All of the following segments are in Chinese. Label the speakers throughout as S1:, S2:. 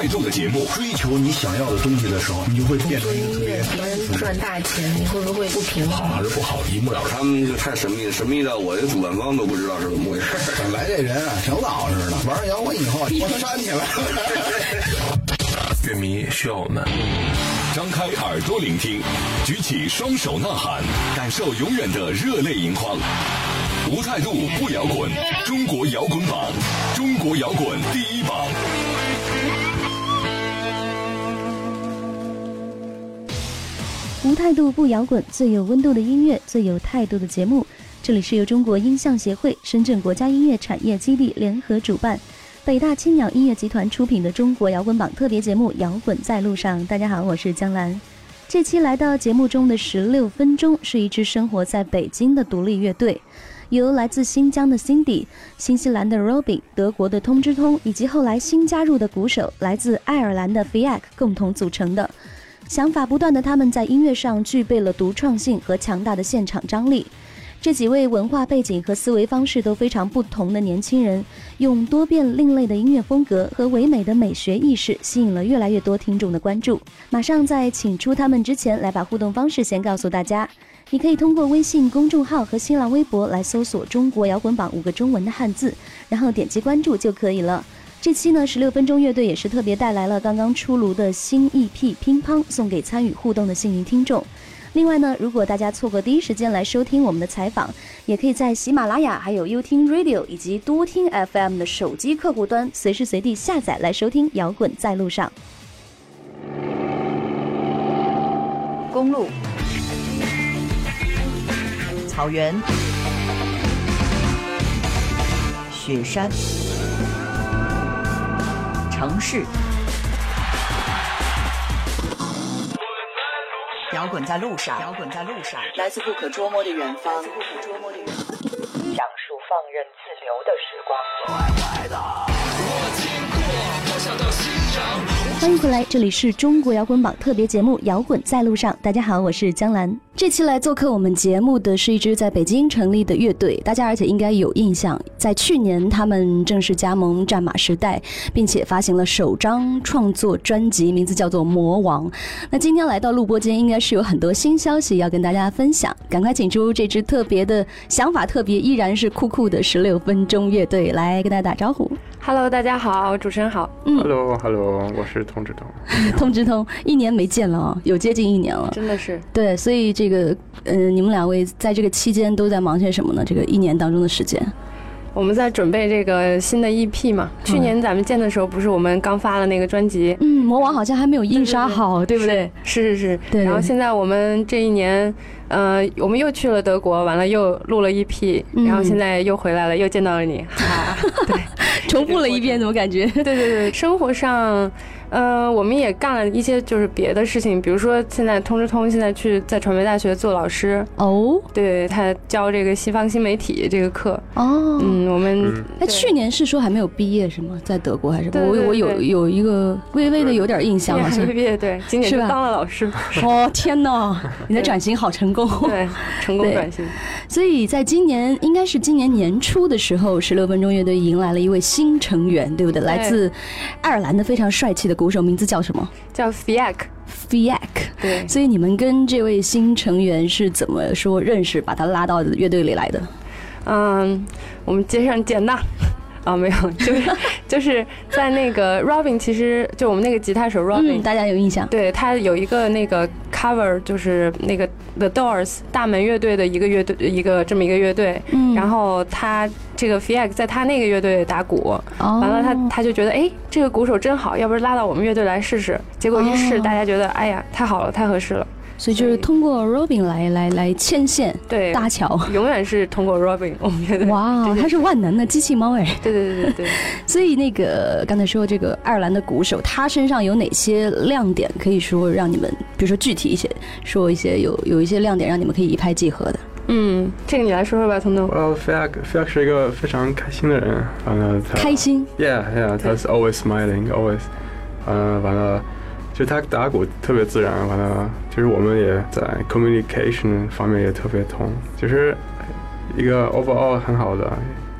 S1: 最有态度的节目。
S2: 追求你想要的东西的时候，你就会变成一个特别
S3: 别人赚大钱，你会不会不平衡
S2: 好
S3: 衡？
S2: 还是不好，一目了然。
S4: 他们就太神秘了，神秘到我这主办方都不知道是怎么回事。
S2: 本来这人啊，挺老实的，玩上摇滚以后，我煽起来了。
S1: 乐迷需要我们，张开耳朵聆听，举起双手呐喊，感受永远的热泪盈眶。无态度不摇滚，中国摇滚榜，中国摇滚第一榜。
S5: 无态度不摇滚，最有温度的音乐，最有态度的节目。这里是由中国音像协会、深圳国家音乐产业基地联合主办，北大青鸟音乐集团出品的中国摇滚榜特别节目《摇滚在路上》。大家好，我是江兰。这期来到节目中的十六分钟，是一支生活在北京的独立乐队，由来自新疆的 Cindy、新西兰的 Robin、德国的通知通以及后来新加入的鼓手来自爱尔兰的 Fiac 共同组成的。想法不断的他们，在音乐上具备了独创性和强大的现场张力。这几位文化背景和思维方式都非常不同的年轻人，用多变另类的音乐风格和唯美的美学意识，吸引了越来越多听众的关注。马上在请出他们之前，来把互动方式先告诉大家。你可以通过微信公众号和新浪微博来搜索“中国摇滚榜”五个中文的汉字，然后点击关注就可以了。这期呢，十六分钟乐队也是特别带来了刚刚出炉的新 EP《乒乓》，送给参与互动的幸运听众。另外呢，如果大家错过第一时间来收听我们的采访，也可以在喜马拉雅、还有优听 Radio 以及多听 FM 的手机客户端随时随地下载来收听《摇滚在路上》。
S6: 公路、草原、雪山、城市，摇滚在路上，摇滚在路上，来自不可捉摸的远方，不可捉摸的远方。
S7: 讲述放任自流的时光。
S5: 欢迎回来，这里是中国摇滚榜特别节目《摇滚在路上》。大家好，我是江兰。这期来做客我们节目的是一支在北京成立的乐队，大家而且应该有印象，在去年他们正式加盟战马时代，并且发行了首张创作专辑，名字叫做《魔王》。那今天来到录播间，应该是有很多新消息要跟大家分享，赶快请出这支特别的想法特别，依然是酷酷的十六分钟乐队来跟大家打招呼。
S8: Hello，大家好，主持人好。
S9: Hello，Hello，我是通知通。
S5: 通知通，一年没见了啊，有接近一年了。
S8: 真的是
S5: 对，所以这个，呃，你们两位在这个期间都在忙些什么呢？这个一年当中的时间，
S8: 我们在准备这个新的 EP 嘛。去年咱们见的时候，不是我们刚发了那个专辑？
S5: 嗯，魔王好像还没有印刷好，对不对？
S8: 是是是。
S5: 对。
S8: 然后现在我们这一年，呃，我们又去了德国，完了又录了 EP，、
S5: 嗯
S8: 然后现在又回来了，又见到了你，哈哈。对，
S5: 重复了一遍，怎么感觉？
S8: 对对对，生活上。呃，我们也干了一些就是别的事情，比如说现在通知通现在去在传媒大学做老师。
S5: 哦，
S8: 对他教这个西方新媒体这个课。
S5: 哦，
S8: 嗯，我们
S5: 哎，去年是说还没有毕业是吗？在德国还是？我我有有一个微微的有点印象，好像。
S8: 没毕业，对，今年就当了老师。
S5: 哦天哪，你的转型好成功，
S8: 对，成功转型。
S5: 所以在今年应该是今年年初的时候，十六分钟乐队迎来了一位新成员，对不对？来自爱尔兰的非常帅气的。鼓手名字叫什么？
S8: 叫 Fiac。
S5: Fiac，。
S8: 对。
S5: 所以你们跟这位新成员是怎么说认识，把他拉到乐队里来的？
S8: 嗯，我们街上见的。啊，没有，就是就是在那个 Robin，其实就我们那个吉他手 Robin，、
S5: 嗯、大家有印象？
S8: 对他有一个那个 cover，就是那个 The Doors 大门乐队的一个乐队，一个这么一个乐队。
S5: 嗯，
S8: 然后他这个 f i a c 在他那个乐队打鼓，
S5: 哦、
S8: 完了他他就觉得，哎，这个鼓手真好，要不然拉到我们乐队来试试。结果一试，
S5: 哦、
S8: 大家觉得，哎呀，太好了，太合适了。
S5: 所以就是通过 Robin 来来来牵线，
S8: 对，
S5: 搭桥，
S8: 永远是通过 Robin，我们觉得
S5: 哇，他是万能的机器猫哎，
S8: 对对对对对。
S5: 所以那个刚才说这个爱尔兰的鼓手，他身上有哪些亮点？可以说让你们，比如说具体一些，说一些有有一些亮点，让你们可以一拍即合的。
S8: 嗯，这个你来说说吧，彤彤。
S9: 呃 Fiak Fiak 是一个非常开心的人，完了他
S5: 开心
S9: ，Yeah Yeah，他是 always smiling，always，呃，完了。就他打鼓特别自然，完了，就是我们也在 communication 方面也特别通，就是一个 overall 很好的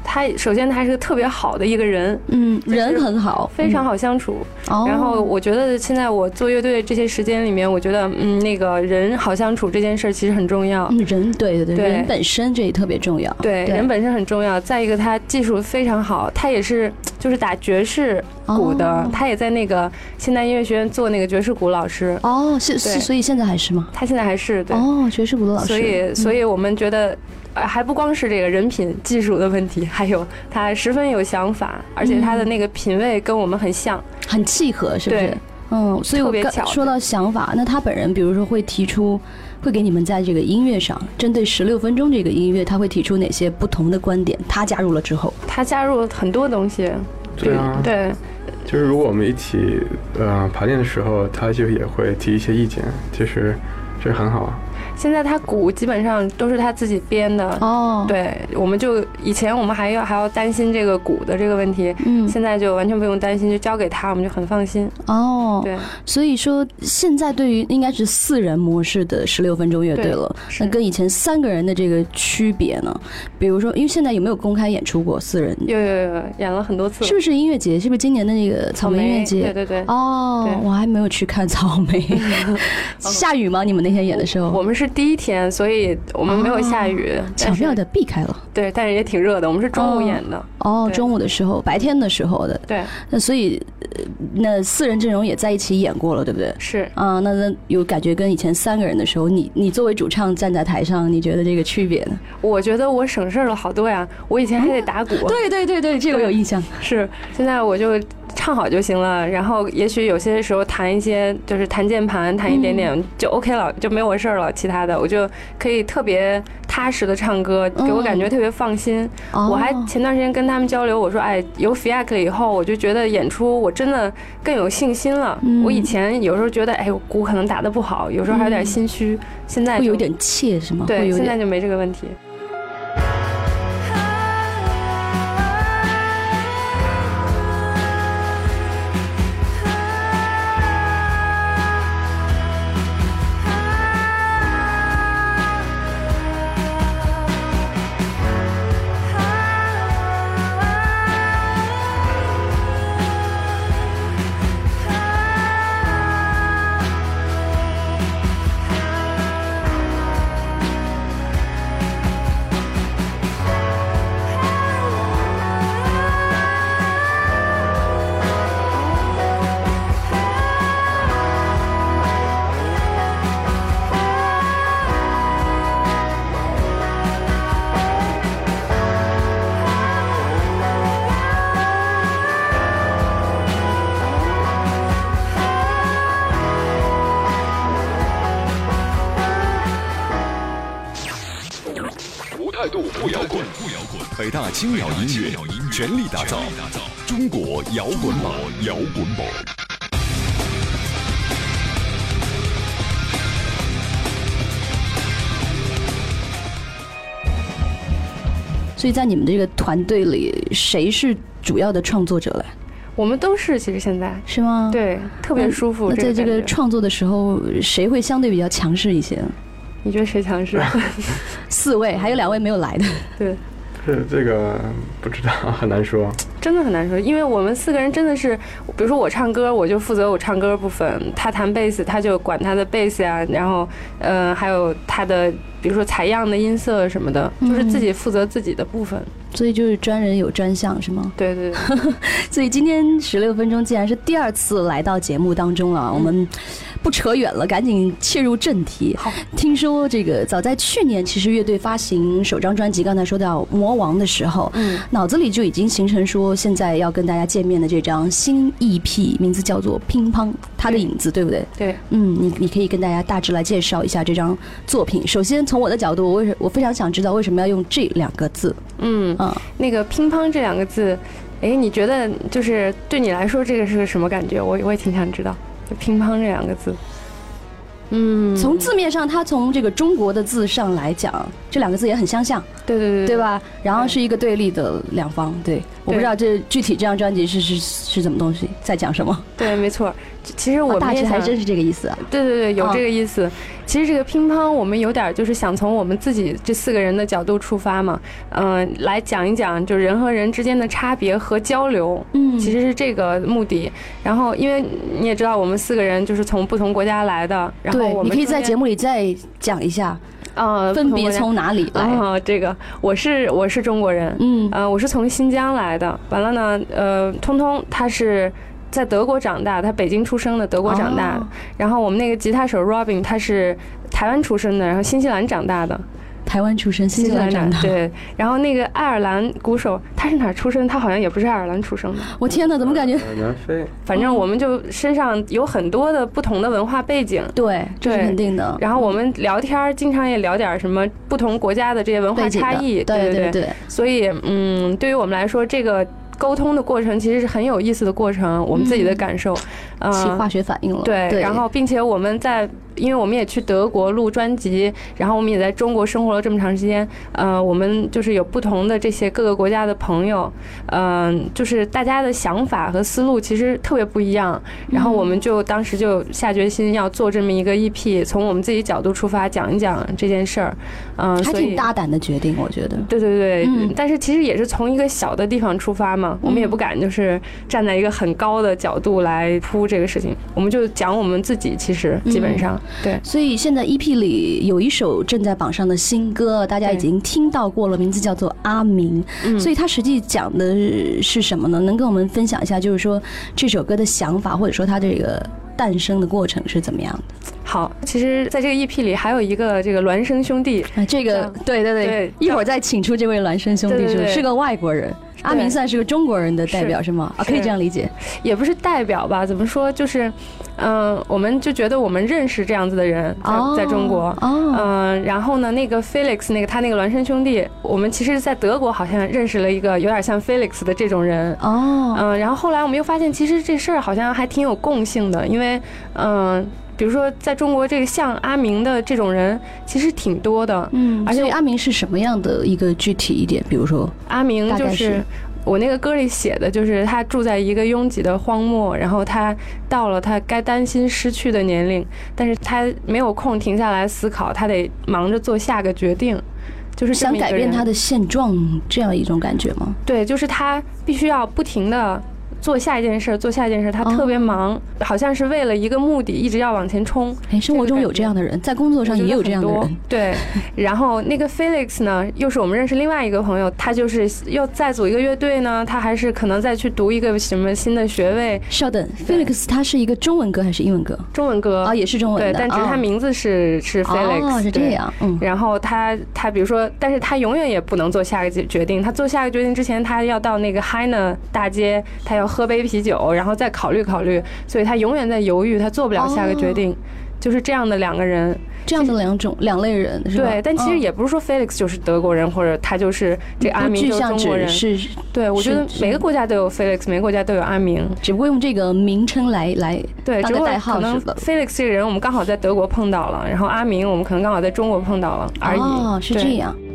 S8: 他首先他是个特别好的一个人，
S10: 嗯，人很好，
S8: 非常好相处。
S10: 哦
S8: 然后我觉得现在我做乐队这些时间里面，我觉得嗯，那个人好相处这件事儿其实很重要。
S10: 嗯人对对对，
S8: 对
S10: 人本身这也特别重要。
S8: 对，人本身很重要。再一个，他技术非常好，他也是就是打爵士鼓的，
S10: 哦
S8: 他也在那个现代音乐学院做那个爵士鼓老师。
S10: 哦，是是，所以现在还是吗？
S8: 他现在还是对。
S10: 哦，爵士鼓的老师。
S8: 所以，所以我们觉得，呃，还不光是这个人品、技术的问题，还有他十分有想法，而且他的那个品味跟我们很像。
S10: 很契合，是不是
S8: 对？
S10: 嗯，所以我刚说到想法，那他本人比如说会提出，会给你们在这个音乐上，针对十六分钟这个音乐，他会提出哪些不同的观点？他加入了之后，
S8: 他加入了很多东西。
S9: 对啊，
S8: 对，
S9: 就是如果我们一起呃排练的时候，他就也会提一些意见，其实这很好啊。
S8: 现在他鼓基本上都是他自己编的。
S10: 哦，
S8: 对，我们就以前我们还要还要担心这个鼓的这个问题，
S10: 嗯，
S8: 现在就完全不用担心，就交给他，我们就很放心。
S10: 哦，
S8: 对，
S10: 所以说现在对于应该是四人模式的十六分钟乐队了，
S8: 是
S10: 那跟以前三个人的这个区别呢？比如说，因为现在有没有公开演出过四人？
S8: 有有有，演了很多次。
S10: 是不是音乐节？是不是今年的那个草莓音乐节？
S8: 对对对。
S10: 哦
S8: 对，
S10: 我还没有去看草莓。下雨吗？你们那天演的时候？
S8: 我们是第一天，所以我们没有下雨，
S10: 巧妙的避开了。
S8: 对，但是也挺热的。我们是中午演的。
S10: 哦，
S8: 对
S10: 中午的时候，白天的时候的。
S8: 对。
S10: 那所以，呃那四人阵容也在一起演过了，对不对？
S8: 是。
S10: 啊，那那有感觉跟以前三个人的时候，你你作为主唱站在台上，你觉得这个区别呢？
S8: 我觉得我省事儿了好多呀，我以前还得打鼓。
S10: 对对对对，这个我有印象。
S8: 是，现在我就唱好就行了，然后也许有些时候弹一些，就是弹键盘，弹一点点就 OK 了，就没我事儿了。其他的我就可以特别踏实的唱歌，给我感觉特别放心。我还前段时间跟他们交流，我说，哎，有 FIAC 了以后，我就觉得演出我真的更有信心了。我以前有时候觉得，哎，我鼓可能打得不好，有时候还有点心虚，现在
S10: 会有点怯是吗？
S8: 对，现在就没这个问题。
S1: 青鸟音乐全力打造中国摇滚榜，摇滚榜。
S10: 所以在你们这个团队里，谁是主要的创作者嘞？
S8: 我们都是，其实现在
S10: 是吗？
S8: 对，特别舒服。
S10: 那在这个
S8: 个
S10: 创作的时候，谁会相对比较强势一些？
S8: 你觉得谁强势？
S10: 四位，还有两位没有来的。
S8: 对，
S9: 是这个不知道，很难说。
S8: 真的很难说，因为我们四个人真的是，比如说我唱歌，我就负责我唱歌部分；他弹贝斯，他就管他的贝斯呀，然后，嗯，还有他的，比如说采样的音色什么的，就是自己负责自己的部分。
S10: 所以就是专人有专项，是吗？
S8: 对对对。
S10: 所以今天十六分钟既然是第二次来到节目当中了，我们不扯远了，赶紧切入正题。
S8: 好，
S10: 听说这个早在去年，其实乐队发行首张专辑，刚才说到《魔王》的时候，
S8: 嗯，
S10: 脑子里就已经形成说，现在要跟大家见面的这张新 EP，名字叫做《乒乓》，它的影子，对不对？
S8: 对。
S10: 嗯，你你可以跟大家大致来介绍一下这张作品。首先从我的角度，我为什我非常想知道为什么要用这两个字。
S8: 嗯嗯，那个“乒乓”这两个字，哎，你觉得就是对你来说这个是个什么感觉？我我也挺想知道，就“乒乓”这两个字。嗯，
S10: 从字面上，它从这个中国的字上来讲，这两个字也很相像，
S8: 对对对
S10: 对？吧？然后是一个对立的两方，对，我不知道这具体这张专辑是是是什么东西，在讲什么。
S8: 对，没错。其实我
S10: 大致还真是这个意思啊。
S8: 对对对，有
S10: 哦
S8: 这个意思。其实这个乒乓，我们有点儿就是想从我们自己这四个人的角度出发嘛，嗯、来讲一讲就人和人之间的差别和交流。
S10: 嗯
S8: 其实是这个目的。然后，因为你也知道，我们四个人就是从不同国家来的，然后
S10: 你可以在节目里再讲一下，
S8: 呃
S10: 分别从哪里来。
S8: 啊、这个我是我是中国人，
S10: 嗯
S8: 呃，我是从新疆来的。完了呢，呃，通通他是在德国长大，他北京出生的，德国长大然后我们那个吉他手 Robin 他是台湾出生的，然后新西兰长大的，
S10: 台湾出生，新西兰长大。
S8: 对。然后那个爱尔兰鼓手他是哪儿出生？他好像也不是爱尔兰出生的。
S10: 我天哪，怎么感觉？
S9: 呃南非，
S8: 反正我们就身上有很多的不同的文化背景。
S10: 对，这是肯定的。
S8: 然后我们聊天儿，经常也聊点什么不同国家的这些文化差异，
S10: 对
S8: 对
S10: 对，
S8: 所以，嗯，对于我们来说，这个沟通的过程其实是很有意思的过程，我们自己的感受，呃，
S10: 起化学反应了。
S8: 对，然后并且我们在，因为我们也去德国录专辑，然后我们也在中国生活了这么长时间，呃，我们就是有不同的这些各个国家的朋友，嗯、就是大家的想法和思路其实特别不一样，然后我们就当时就下决心要做这么一个 EP，从我们自己角度出发讲一讲这件事儿，嗯、
S10: 还挺大胆的决定，我觉得。
S8: 对对对，
S10: 嗯
S8: 但是其实也是从一个小的地方出发嘛，我们也不敢就是站在一个很高的角度来铺这个事情，我们就讲我们自己，其实基本上、对。
S10: 所以现在 EP 里有一首正在榜上的新歌，大家已经听到过了，名字叫做《阿明》。
S8: 嗯
S10: 所以它实际讲的是什么呢？能跟我们分享一下，就是说这首歌的想法，或者说它这个诞生的过程是怎么样的？
S8: 好，其实在这个 EP 里还有一个这个孪生兄弟，
S10: 啊，这个对对对
S8: 对，
S10: 一会儿再请出这位孪生兄弟，是个外国人。阿明算是个中国人的代表
S8: 是
S10: 是吗？啊，可以这样理解。
S8: 也不是代表吧？怎么说？就是，嗯、我们就觉得我们认识这样子的人，在、
S10: 哦
S8: 在中国，
S10: 哦
S8: 嗯、然后呢，那个 Felix 那个他那个孪生兄弟，我们其实在德国好像认识了一个有点像 Felix 的这种人，
S10: 哦，
S8: 嗯，然后后来我们又发现，其实这事儿好像还挺有共性的，因为，嗯、比如说在中国这个像阿明的这种人其实挺多的，
S10: 嗯，
S8: 而且
S10: 阿明是什么样的一个具体一点？比如说，
S8: 阿明就是
S10: 是
S8: 我那个歌里写的，就是他住在一个拥挤的荒漠，然后他到了他该担心失去的年龄，但是他没有空停下来思考，他得忙着做下个决定，就是
S10: 想改变他的现状，这样一种感觉吗？
S8: 对，就是他必须要不停的做下一件事儿，做下一件事儿，他
S10: 哦。
S8: 特别忙，好像是为了一个目的一直要往前冲。
S10: 哎，生活中有这样的人，在工作上也有这样的人。
S8: 对，然后那个 Felix 呢，又是我们认识另外一个朋友，他就是要再组一个乐队呢，他还是可能再去读一个什么新的学位，
S10: 稍等，Felix 他是一个中文歌还是英文歌？
S8: 中文歌。
S10: 啊，也是中文
S8: 对，但只是他
S10: 哦
S8: 名字是是 Felix，
S10: 哦，是这样，嗯，
S8: 然后他他比如说，但是他永远也不能做下一个决决定。他做下一个决定之前，他要到那个 Hina 大街，他要喝杯啤酒，然后再考虑考虑。所以他永远在犹豫，他做不了下个决定。就是这样的两个人，
S10: 这样的两种两类人是吧？
S8: 对，但其实
S10: 嗯
S8: 也不是说 Felix 就是德国人，或者他就是这阿明就是中国人。
S10: 指是，
S8: 对，我觉得每个国家都有 Felix，每个国家都有阿明。
S10: 只不过用这个名称来来
S8: 对，只不过
S10: 当个代号
S8: 可能？Felix 这个人我们刚好在德国碰到了，然后阿明我们可能刚好在中国碰到了而已。
S10: 哦，是这样。
S11: 台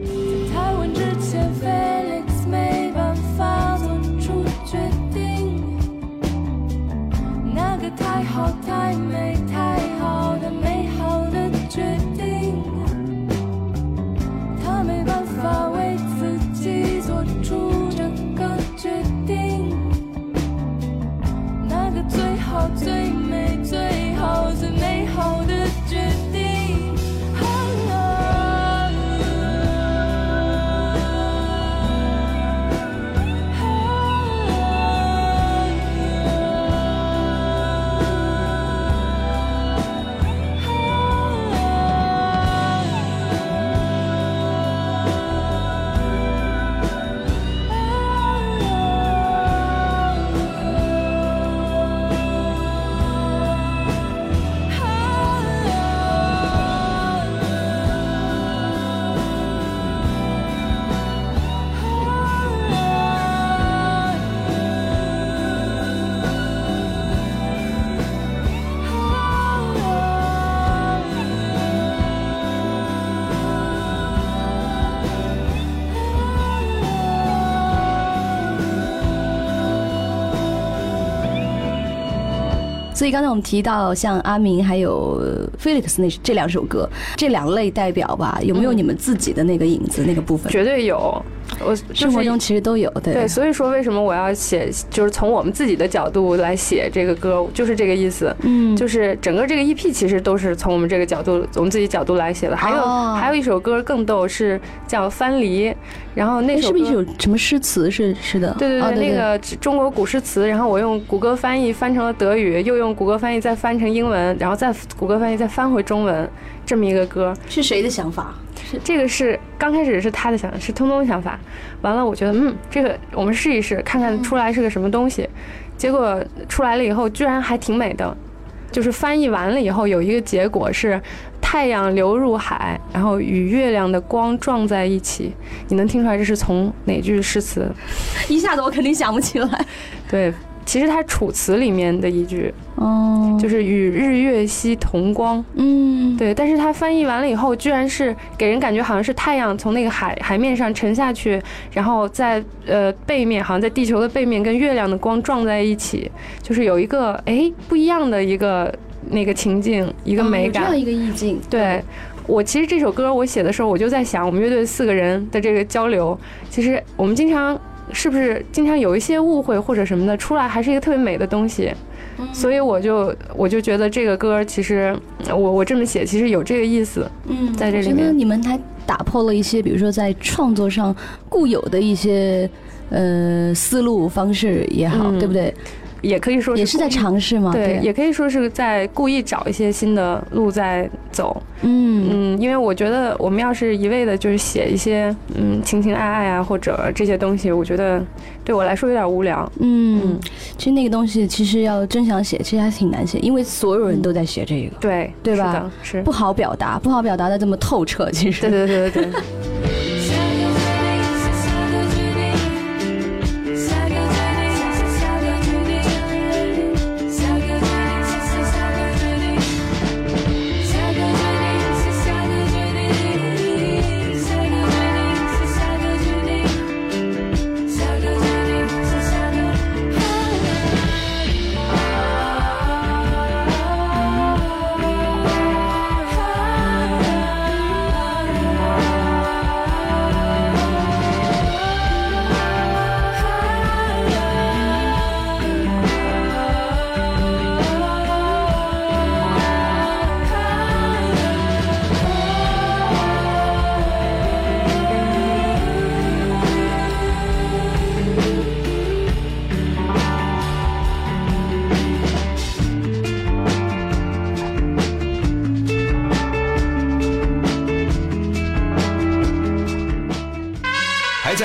S10: 所以刚才我们提到像阿明还有 Felix 那这两首歌，这两类代表吧，有没有你们自己的那个影子那个部分？
S8: 绝对有。我
S10: 生活中其实都有，对
S8: 对，所以说为什么我要写，就是从我们自己的角度来写这个歌，就是这个意思。
S10: 嗯，
S8: 就是整个这个 EP 其实都是从我们这个角度，我们自己角度来写的。还有、
S10: 哦
S8: 还有一首歌更逗，是叫《藩篱》，然后那首歌
S10: 是不是有什么诗词是是的？
S8: 对对对，
S10: 哦
S8: 那个中国古诗词，然后我用谷歌翻译翻成了德语，又用谷歌翻译再翻成英文，然后再谷歌翻译再翻回中文，这么一个歌。
S10: 是谁的想法？
S8: 是这个是刚开始是他的想，是通通的想法。完了，我觉得嗯，这个我们试一试，看看出来是个什么东西。结果出来了以后，居然还挺美的。就是翻译完了以后，有一个结果是太阳流入海，然后与月亮的光撞在一起。你能听出来这是从哪句诗词？
S10: 一下子我肯定想不起来。
S8: 对，其实它《楚辞》里面的一句，
S10: 哦，
S8: 就是与日月兮同光。
S10: 嗯，
S8: 对，但是它翻译完了以后，居然是给人感觉好像是太阳从那个海海面上沉下去，然后在呃背面，好像在地球的背面跟月亮的光撞在一起，就是有一个哎不一样的一个那个情境，一个
S10: 哦
S8: 美感。
S10: 有这样一个意境。
S8: 对我其实这首歌我写的时候，我就在想，我们乐队四个人的这个交流，其实我们经常是不是经常有一些误会或者什么的，出来还是一个特别美的东西。所以我就我就觉得这个歌其实我我这么写其实有这个意思，
S10: 嗯，
S8: 在这里
S10: 我觉得
S8: 面。
S10: 你们还打破了一些，比如说在创作上固有的一些呃思路方式也好，
S8: 嗯
S10: 对不对？
S8: 也可以说
S10: 也是在尝试嘛，
S8: 对，
S10: 对，
S8: 也可以说是在故意找一些新的路在走。
S10: 嗯
S8: 嗯，因为我觉得我们要是一味的就是写一些嗯情情爱爱啊或者这些东西，我觉得对我来说有点无聊。
S10: 嗯，其实那个东西其实要真想写，其实还挺难写，因为所有人都在写这个，
S8: 对，
S10: 对吧
S8: 是？是
S10: 不好表达，不好表达的这么透彻，其实。
S8: 对对对对对。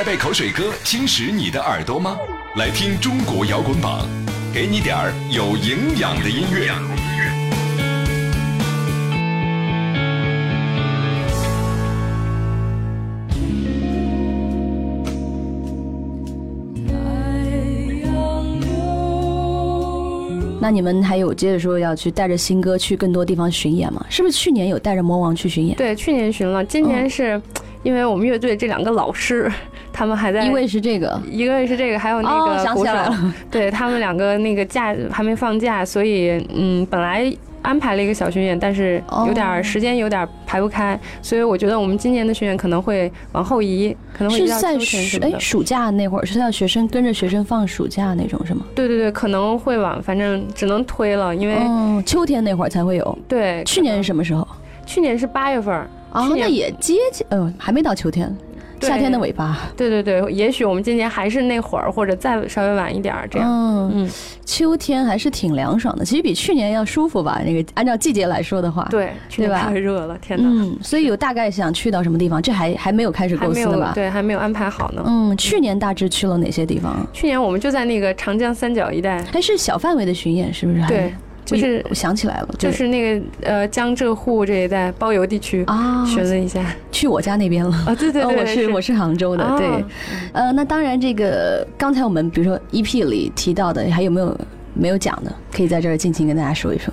S1: 在被口水歌侵蚀你的耳朵吗？来听中国摇滚榜，给你点儿有营养的音乐。
S10: 那你们还有接着说要去带着新歌去更多地方巡演吗？是不是去年有带着魔王去巡演？
S8: 对，去年巡了，今年是因为我们乐队这两个老师，他们还在，
S10: 一位是这个，
S8: 一个是这个，还有那
S10: 哦
S8: 个鼓手，
S10: 想起来了
S8: 对他们两个那个假还没放假，所以嗯，本来安排了一个小巡演，但是有点时间有点儿排不开，所以我觉得我们今年的巡演可能会往后移，可能会
S10: 是在。暑哎暑假那会儿，是要学生跟着学生放暑假那种是吗？
S8: 对对对，可能会往，反正只能推了，因为、
S10: 嗯，秋天那会儿才会有。
S8: 对，
S10: 去年是什么时候？
S8: 去年是八月份儿，
S10: 啊，
S8: 去年
S10: 那也接近，呃，还没到秋天，
S8: 对
S10: 夏天的尾巴。
S8: 对对对，也许我们今年还是那会儿，或者再稍微晚一点儿这样。
S10: 嗯
S8: 嗯，
S10: 秋天还是挺凉爽的，其实比去年要舒服吧。那个按照季节来说的话，
S8: 对，去年太热了，天哪！
S10: 嗯，所以有大概想去到什么地方，这还还没有开始构思呢吧？
S8: 对，还没有安排好呢。
S10: 嗯，去年大致去了哪些地方？
S8: 去年我们就在那个长江三角一带，
S10: 还是小范围的巡演，是不是？
S8: 对，就是
S10: 我想起来了，
S8: 就是那个呃江浙沪这一带包邮地区
S10: 啊，
S8: 学了一下。
S10: 去我家那边了
S8: 啊，对对 对，
S10: 哦我是我是杭州的，
S8: 啊
S10: 对，呃，那当然这个刚才我们比如说 EP 里提到的，还有没有没有讲的？可以在这儿尽情跟大家说一说。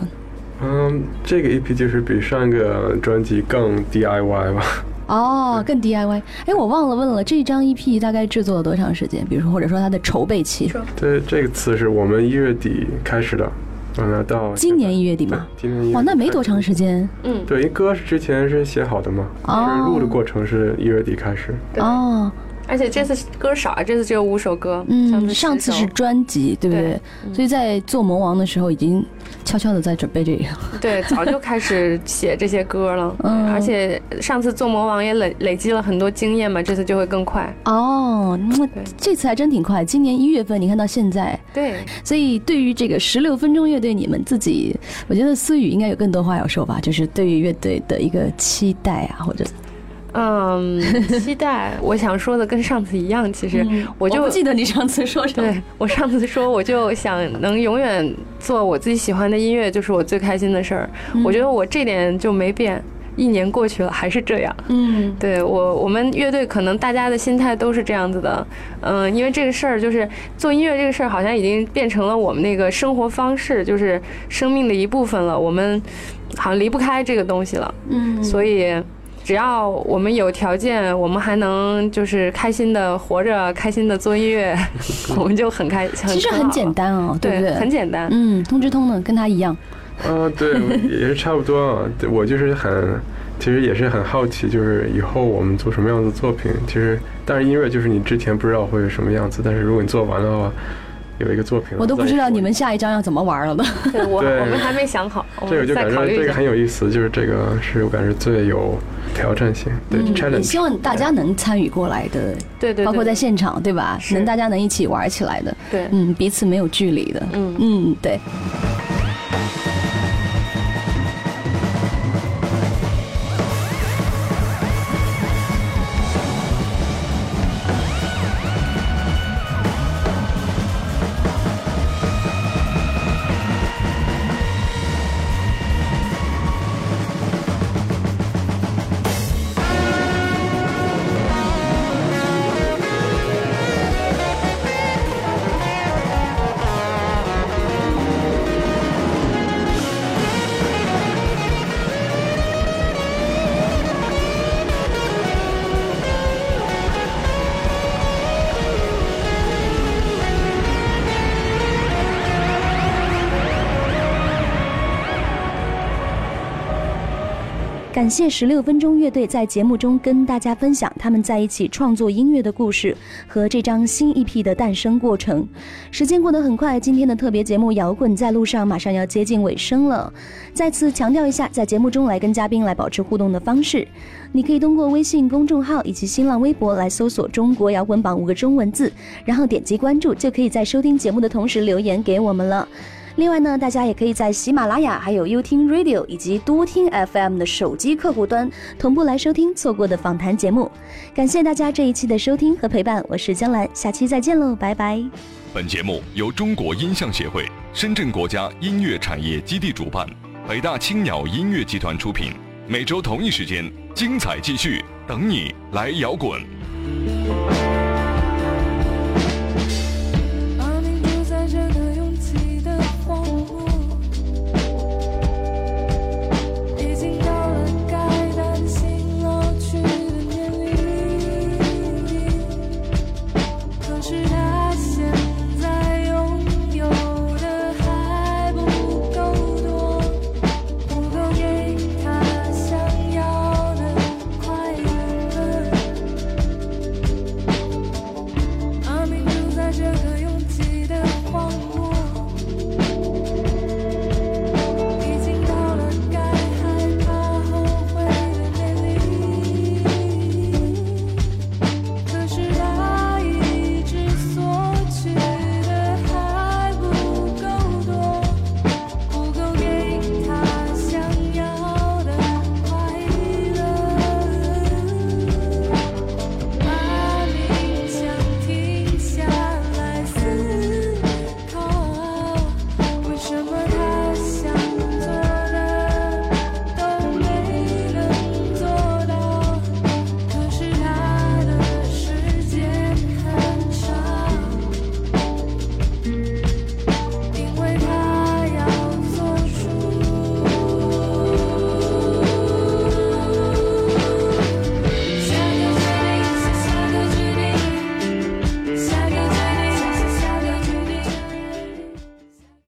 S9: 嗯，这个 EP 就是比上个专辑更 DIY 吧。
S10: 哦，更 DIY。哎，我忘了问了，这张 EP 大概制作了多长时间？比如说，或者说它的筹备期？
S9: 对这个词是我们一月底开始的，完了到
S10: 今年一月底嘛。
S9: 今年一月
S10: 哇，那没多长时间。
S8: 嗯，
S9: 对，因为歌是之前是写好的嘛，就是录的过程是一月底开始。
S10: 哦。
S8: 而且这次歌少啊，这次只有五首歌。
S10: 嗯，上次是专辑，对不对？
S8: 嗯
S10: 所以在做魔王的时候，已经悄悄的在准备这个。
S8: 对，早就开始写这些歌了。嗯，而且上次做魔王也累累积了很多经验嘛，这次就会更快。
S10: 哦，那这次还真挺快。今年一月份，你看到现在。
S8: 对。
S10: 所以对于这个十六分钟乐队，你们自己，我觉得思雨应该有更多话要说吧？就是对于乐队的一个期待啊，或者。
S8: 嗯，期待。我想说的跟上次一样，其实我就
S10: 不记得你上次说什
S8: 么。对我上次说，我就想能永远做我自己喜欢的音乐，就是我最开心的事儿。我觉得我这点就没变，一年过去了还是这样。
S10: 嗯，
S8: 对我我们乐队可能大家的心态都是这样子的。嗯，因为这个事儿就是做音乐这个事儿，好像已经变成了我们那个生活方式，就是生命的一部分了。我们好像离不开这个东西了。
S10: 嗯，
S8: 所以。只要我们有条件，我们还能就是开心的活着，开心的做音乐，我们就很开。
S10: 其实很简单哦，对不对？
S8: 很简单。
S10: 嗯，通知通呢，跟他一样。
S9: 啊，对，也是差不多啊。我就是很，其实也是很好奇，就是以后我们做什么样的作品。其实，但是音乐就是你之前不知道会是什么样子，但是如果你做完的话。有一个作品，
S10: 我都不知道你们下一张要怎么玩了呢。
S8: 对，我我们还没想好。
S9: 这个就感觉这个很有意思，就是这个是我感觉最有挑战性。对，challenge。
S10: 也希望大家能参与过来的，
S8: 对对，
S10: 包括在现场，对吧？能大家能一起玩起来的，
S8: 对，
S10: 嗯，彼此没有距离的，
S8: 嗯
S10: 嗯，对。感谢十六分钟乐队在节目中跟大家分享他们在一起创作音乐的故事和这张新 EP 的诞生过程。时间过得很快，今天的特别节目《摇滚在路上》马上要接近尾声了。再次强调一下，在节目中来跟嘉宾来保持互动的方式，你可以通过微信公众号以及新浪微博来搜索“中国摇滚榜”五个中文字，然后点击关注，就可以在收听节目的同时留言给我们了。另外呢，大家也可以在喜马拉雅、还有优听 Radio 以及多听 FM 的手机客户端同步来收听错过的访谈节目。感谢大家这一期的收听和陪伴，我是江兰，下期再见喽，拜拜。
S1: 本节目由中国音像协会、深圳国家音乐产业基地主办，北大青鸟音乐集团出品。每周同一时间，精彩继续，等你来摇滚。